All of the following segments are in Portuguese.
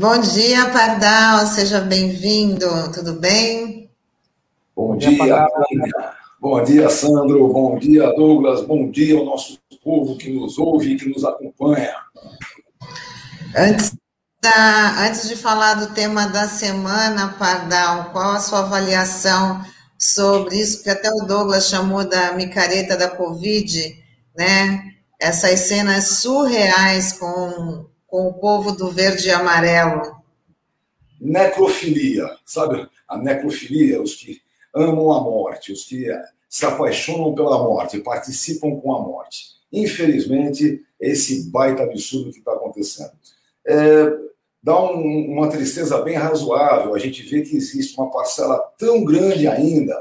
Bom dia, Pardal, seja bem-vindo, tudo bem? Bom dia, dia bom dia, Sandro, bom dia, Douglas, bom dia ao nosso povo que nos ouve e que nos acompanha. Antes, da, antes de falar do tema da semana, Pardal, qual a sua avaliação sobre isso? Que até o Douglas chamou da micareta da Covid, né? Essas cenas surreais com, com o povo do verde e amarelo. Necrofilia, sabe? A necrofilia, os que amam a morte, os que se apaixonam pela morte, participam com a morte. Infelizmente, esse baita absurdo que está acontecendo. É, dá um, uma tristeza bem razoável a gente vê que existe uma parcela tão grande ainda,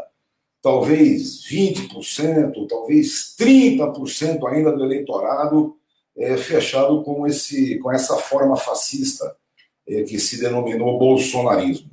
talvez 20%, talvez 30% ainda do eleitorado é, fechado com, esse, com essa forma fascista é, que se denominou bolsonarismo.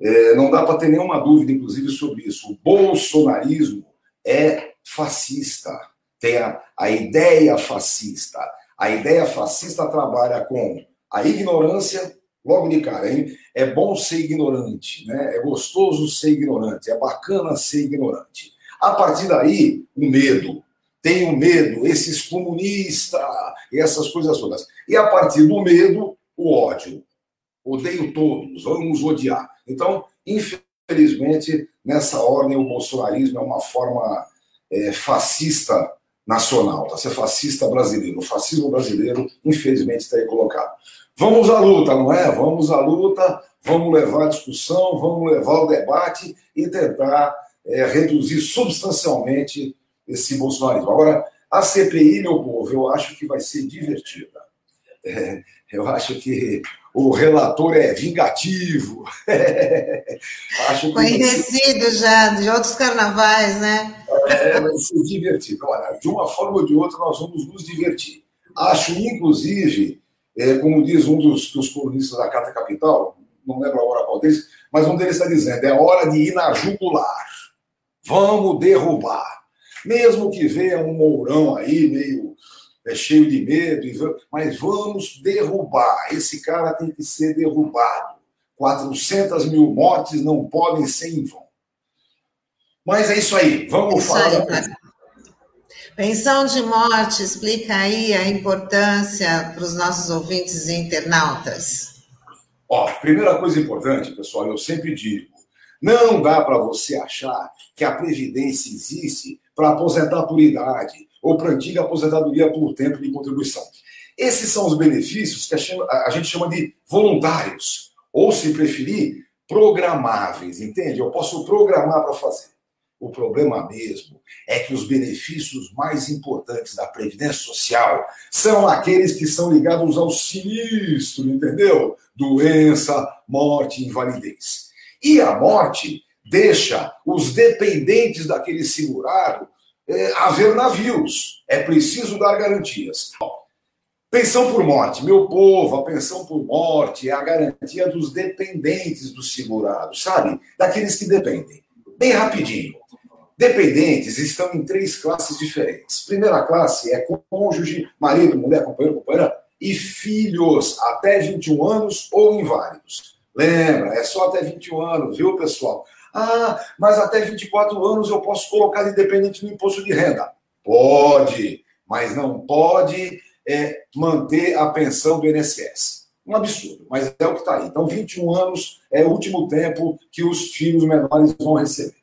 É, não dá para ter nenhuma dúvida, inclusive, sobre isso. O bolsonarismo é fascista, tem a, a ideia fascista. A ideia fascista trabalha com a ignorância, logo de cara, hein? É bom ser ignorante, né? É gostoso ser ignorante, é bacana ser ignorante. A partir daí, o medo. Tem o medo, esses comunistas essas coisas todas. E a partir do medo, o ódio. Odeio todos, vamos odiar. Então, infelizmente, nessa ordem, o bolsonarismo é uma forma é, fascista nacional, tá? Ser fascista brasileiro. O fascismo brasileiro, infelizmente, está aí colocado. Vamos à luta, não é? Vamos à luta, vamos levar a discussão, vamos levar o debate e tentar é, reduzir substancialmente esse bolsonarismo. Agora, a CPI, meu povo, eu acho que vai ser divertida. É, eu acho que o relator é vingativo. acho que Conhecido ser... já de outros carnavais, né? É, vai ser divertido. Olha, de uma forma ou de outra, nós vamos nos divertir. Acho, inclusive, é, como diz um dos, dos colunistas da Carta Capital, não lembro agora qual deles, mas um deles está dizendo: é hora de ir na jugular. Vamos derrubar. Mesmo que venha um mourão aí, meio é, cheio de medo, mas vamos derrubar. Esse cara tem que ser derrubado. 400 mil mortes não podem ser em vão. Mas é isso aí, vamos isso falar. Aí, Pensão de morte, explica aí a importância para os nossos ouvintes e internautas. Ó, primeira coisa importante, pessoal, eu sempre digo, não dá para você achar que a Previdência existe para aposentar por idade ou para antiga aposentadoria por tempo de contribuição. Esses são os benefícios que a gente chama de voluntários, ou, se preferir, programáveis, entende? Eu posso programar para fazer. O problema mesmo é que os benefícios mais importantes da Previdência Social são aqueles que são ligados ao sinistro, entendeu? Doença, morte, invalidez. E a morte deixa os dependentes daquele segurado é, haver navios. É preciso dar garantias. Pensão por morte. Meu povo, a pensão por morte é a garantia dos dependentes do segurado, sabe? Daqueles que dependem. Bem rapidinho. Dependentes estão em três classes diferentes. Primeira classe é cônjuge, marido, mulher, companheiro, companheira e filhos até 21 anos ou inválidos. Lembra, é só até 21 anos, viu, pessoal? Ah, mas até 24 anos eu posso colocar de dependente no imposto de renda. Pode, mas não pode é, manter a pensão do INSS. Um absurdo, mas é o que está aí. Então, 21 anos é o último tempo que os filhos menores vão receber.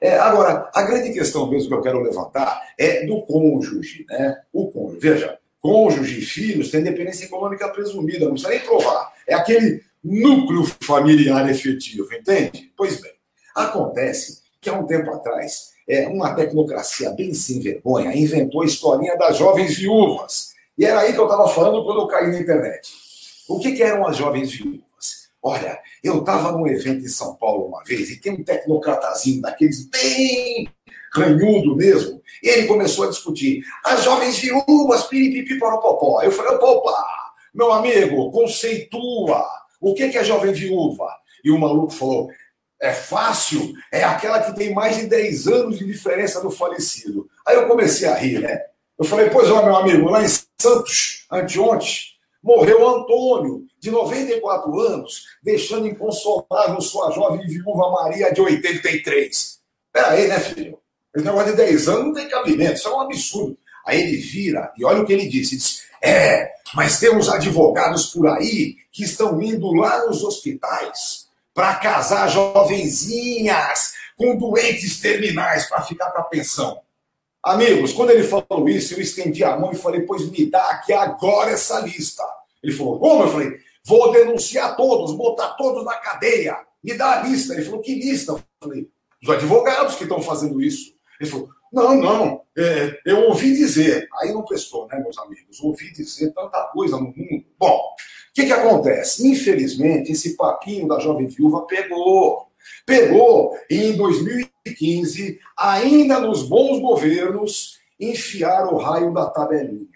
É, agora, a grande questão mesmo que eu quero levantar é do cônjuge, né? O cônjuge. Veja, cônjuge e filhos têm dependência econômica presumida, não precisa nem provar. É aquele núcleo familiar efetivo, entende? Pois bem, acontece que há um tempo atrás, é, uma tecnocracia bem sem vergonha inventou a historinha das jovens viúvas. E era aí que eu estava falando quando eu caí na internet. O que, que eram as jovens viúvas? Olha, eu estava num evento em São Paulo uma vez e tem um tecnocratazinho daqueles bem ranhudo mesmo, e ele começou a discutir as jovens viúvas, piripipi popó. Eu falei, opa, meu amigo, conceitua, o que é jovem viúva? E o maluco falou, é fácil, é aquela que tem mais de 10 anos de diferença do falecido. Aí eu comecei a rir, né? Eu falei, pois ó, meu amigo, lá em Santos, anteontem, morreu Antônio, de 94 anos, deixando inconsolável sua jovem viúva Maria, de 83. Peraí, né, filho? Esse negócio de 10 anos não tem cabimento, isso é um absurdo. Aí ele vira e olha o que ele disse: diz, É, mas temos advogados por aí que estão indo lá nos hospitais para casar jovenzinhas com doentes terminais para ficar com a pensão. Amigos, quando ele falou isso, eu estendi a mão e falei: Pois me dá aqui agora essa lista. Ele falou: Como? Eu falei: Vou denunciar todos, botar todos na cadeia. Me dá a lista. Ele falou: Que lista? Eu falei: Os advogados que estão fazendo isso. Ele falou: Não, não, é, eu ouvi dizer. Aí não prestou, né, meus amigos? Ouvi dizer tanta coisa no mundo. Bom, o que, que acontece? Infelizmente, esse papinho da jovem viúva pegou. Pegou e em 2015, ainda nos bons governos, enfiaram o raio da tabelinha.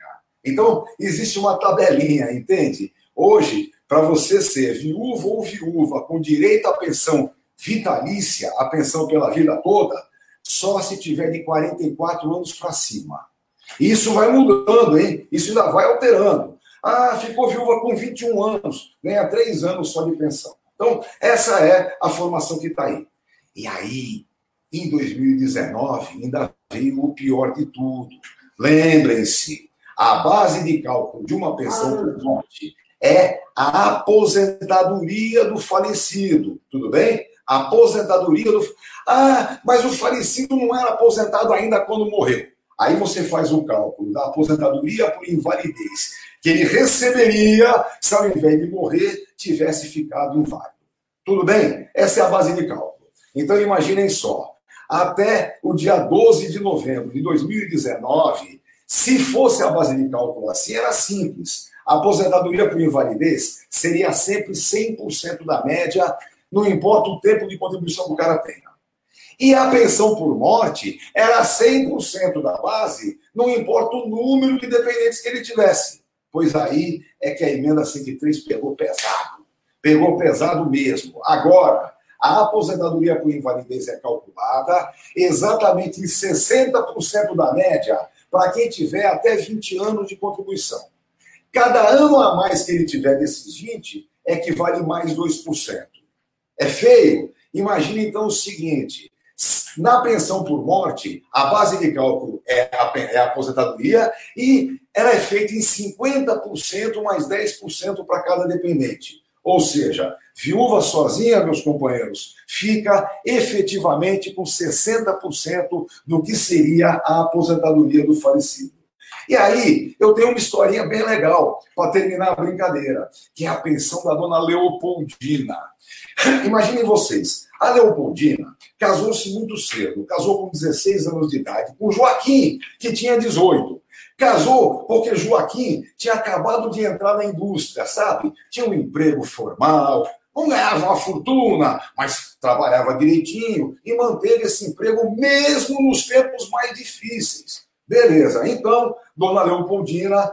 Então, existe uma tabelinha, entende? Hoje, para você ser viúvo ou viúva com direito à pensão vitalícia, a pensão pela vida toda, só se tiver de 44 anos para cima. Isso vai mudando, hein? Isso ainda vai alterando. Ah, ficou viúva com 21 anos, ganha 3 anos só de pensão. Então, essa é a formação que está aí. E aí, em 2019, ainda veio o pior de tudo. Lembrem-se, a base de cálculo de uma pensão por morte é a aposentadoria do falecido. Tudo bem? aposentadoria do. Ah, mas o falecido não era aposentado ainda quando morreu. Aí você faz o cálculo da aposentadoria por invalidez que ele receberia se ao invés de morrer tivesse ficado inválido. Tudo bem? Essa é a base de cálculo. Então imaginem só, até o dia 12 de novembro de 2019, se fosse a base de cálculo assim, era simples. A aposentadoria por invalidez seria sempre 100% da média não importa o tempo de contribuição que o cara tenha. E a pensão por morte era 100% da base, não importa o número de dependentes que ele tivesse. Pois aí é que a emenda 103 pegou pesado. Pegou pesado mesmo. Agora, a aposentadoria por invalidez é calculada exatamente em 60% da média para quem tiver até 20 anos de contribuição. Cada ano a mais que ele tiver desses 20 é que vale mais 2%. É feio? Imagine então o seguinte: na pensão por morte, a base de cálculo é a, é a aposentadoria e ela é feita em 50% mais 10% para cada dependente. Ou seja, viúva sozinha, meus companheiros, fica efetivamente com 60% do que seria a aposentadoria do falecido. E aí, eu tenho uma historinha bem legal para terminar a brincadeira, que é a pensão da dona Leopoldina. Imaginem vocês, a Leopoldina casou-se muito cedo, casou com 16 anos de idade, com Joaquim, que tinha 18. Casou porque Joaquim tinha acabado de entrar na indústria, sabe? Tinha um emprego formal, não ganhava uma fortuna, mas trabalhava direitinho e manteve esse emprego mesmo nos tempos mais difíceis. Beleza, então, dona Leopoldina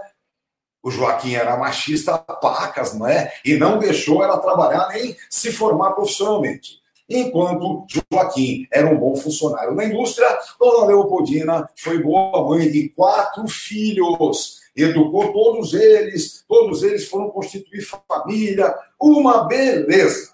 o Joaquim era machista pacas, não é? E não deixou ela trabalhar nem se formar profissionalmente. Enquanto Joaquim era um bom funcionário na indústria, Dona Leopoldina foi boa mãe de quatro filhos, educou todos eles, todos eles foram constituir família, uma beleza.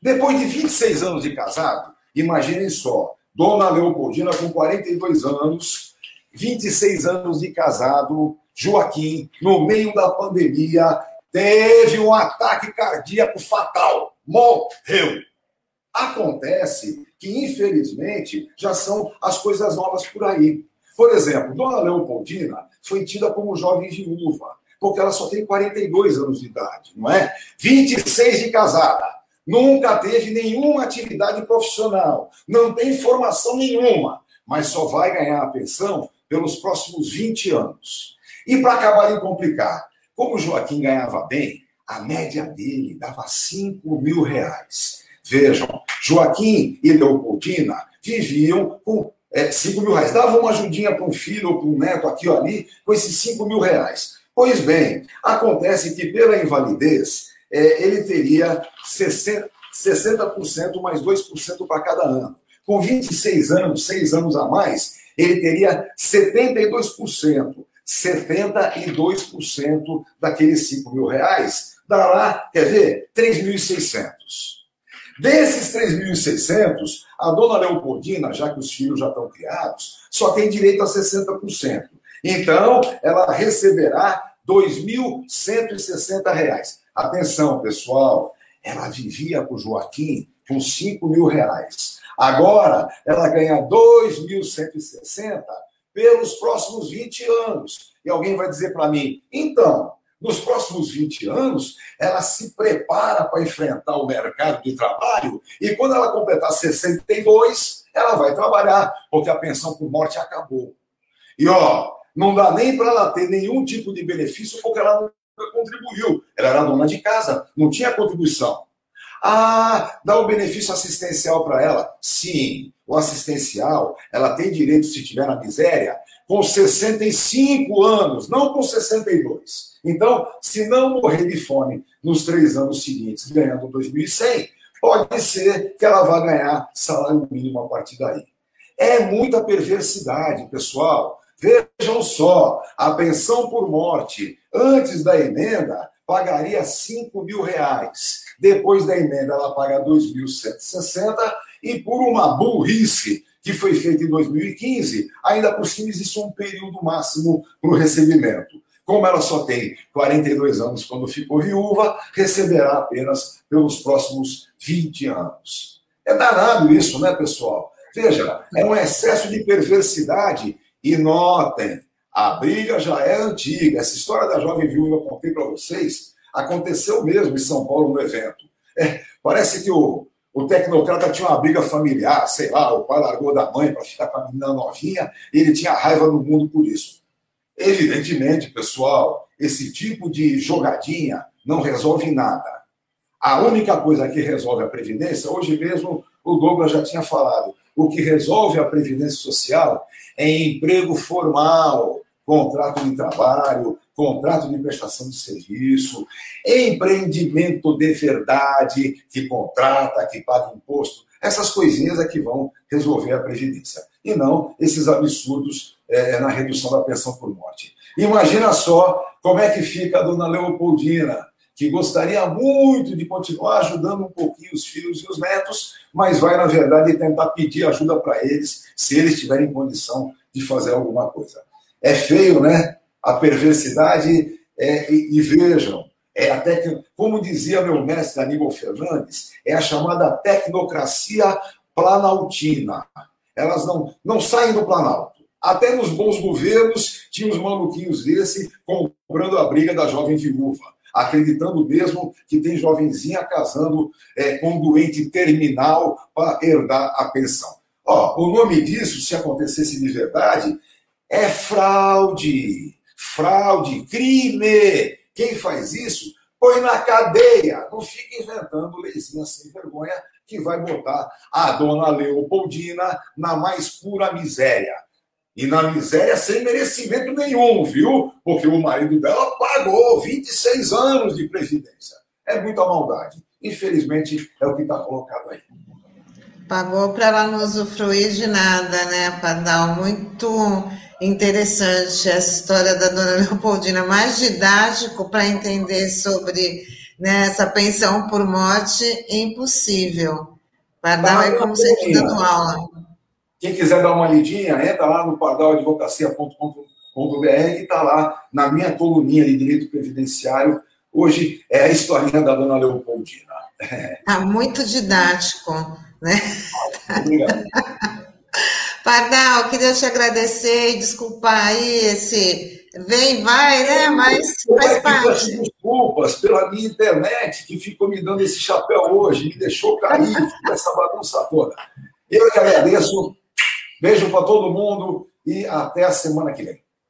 Depois de 26 anos de casado, imaginem só, Dona Leopoldina com 42 anos, 26 anos de casado, Joaquim, no meio da pandemia, teve um ataque cardíaco fatal. Morreu. Acontece que, infelizmente, já são as coisas novas por aí. Por exemplo, Dona Leopoldina foi tida como jovem viúva, porque ela só tem 42 anos de idade, não é? 26 de casada, nunca teve nenhuma atividade profissional, não tem formação nenhuma, mas só vai ganhar a pensão pelos próximos 20 anos. E para acabar de complicar, como Joaquim ganhava bem, a média dele dava 5 mil reais. Vejam, Joaquim e Leopoldina viviam com é, 5 mil reais. Davam uma ajudinha para um filho ou para um neto aqui ou ali com esses 5 mil reais. Pois bem, acontece que pela invalidez, é, ele teria 60%, 60% mais 2% para cada ano. Com 26 anos, 6 anos a mais, ele teria 72%. 72% daqueles 5 mil reais dá lá, quer ver, 3.600. Desses 3.600, a dona Leopoldina, já que os filhos já estão criados, só tem direito a 60%. Então, ela receberá R$ 2.160. Atenção, pessoal, ela vivia com o Joaquim com 5 mil reais. Agora, ela ganha 2.160 pelos próximos 20 anos. E alguém vai dizer para mim, então, nos próximos 20 anos, ela se prepara para enfrentar o mercado de trabalho e quando ela completar 62, ela vai trabalhar, porque a pensão por morte acabou. E ó, não dá nem para ela ter nenhum tipo de benefício porque ela nunca contribuiu. Ela era dona de casa, não tinha contribuição. Ah, dá o benefício assistencial para ela? Sim, o assistencial, ela tem direito, se estiver na miséria, com 65 anos, não com 62. Então, se não morrer de fome nos três anos seguintes, ganhando 2.100, pode ser que ela vá ganhar salário mínimo a partir daí. É muita perversidade, pessoal. Vejam só, a pensão por morte antes da emenda pagaria 5 mil reais. Depois da emenda, ela paga 2.160 e por uma burrice que foi feita em 2015, ainda por cima existe um período máximo para o recebimento. Como ela só tem 42 anos quando ficou viúva, receberá apenas pelos próximos 20 anos. É danado isso, né, pessoal? Veja, é um excesso de perversidade. E notem, a briga já é antiga. Essa história da jovem viúva eu contei para vocês aconteceu mesmo em São Paulo no evento. É, parece que o, o tecnocrata tinha uma briga familiar, sei lá, o pai largou da mãe para ficar com a menina novinha, e ele tinha raiva do mundo por isso. Evidentemente, pessoal, esse tipo de jogadinha não resolve nada. A única coisa que resolve a Previdência, hoje mesmo o Douglas já tinha falado, o que resolve a Previdência Social é emprego formal, contrato de trabalho, contrato de prestação de serviço, empreendimento de verdade, que contrata, que paga imposto. Essas coisinhas é que vão resolver a Previdência. E não esses absurdos é, na redução da pensão por morte. Imagina só como é que fica a dona Leopoldina, que gostaria muito de continuar ajudando um pouquinho os filhos e os netos, mas vai, na verdade, tentar pedir ajuda para eles, se eles tiverem condição de fazer alguma coisa. É feio, né? A perversidade, é, e, e vejam, é que, como dizia meu mestre Aníbal Fernandes, é a chamada tecnocracia planaltina. Elas não, não saem do Planalto. Até nos bons governos tinha uns maluquinhos desse comprando a briga da jovem viúva, acreditando mesmo que tem jovenzinha casando é, com um doente terminal para herdar a pensão. Ó, o nome disso, se acontecesse de verdade, é fraude. Fraude, crime. Quem faz isso, põe na cadeia. Não fica inventando leizinha sem vergonha que vai botar a dona Leopoldina na mais pura miséria. E na miséria sem merecimento nenhum, viu? Porque o marido dela pagou 26 anos de previdência. É muita maldade. Infelizmente, é o que está colocado aí. Pagou para ela não usufruir de nada, né, Pardal? Muito interessante essa história da dona Leopoldina, mais didático para entender sobre né, essa pensão por morte, impossível. Pardal é como se estivesse dando aula. Quem quiser dar uma lidinha, entra lá no pardal.advocacia.com.br que está lá na minha coluninha de direito previdenciário. Hoje é a historinha da dona Leopoldina. Está muito didático, né? Obrigado. Pardal, queria te agradecer e desculpar aí esse vem vai, né? Mas faz parte. Desculpas pela minha internet que ficou me dando esse chapéu hoje, me deixou cair, essa bagunça toda. Eu que agradeço. Beijo para todo mundo e até a semana que vem.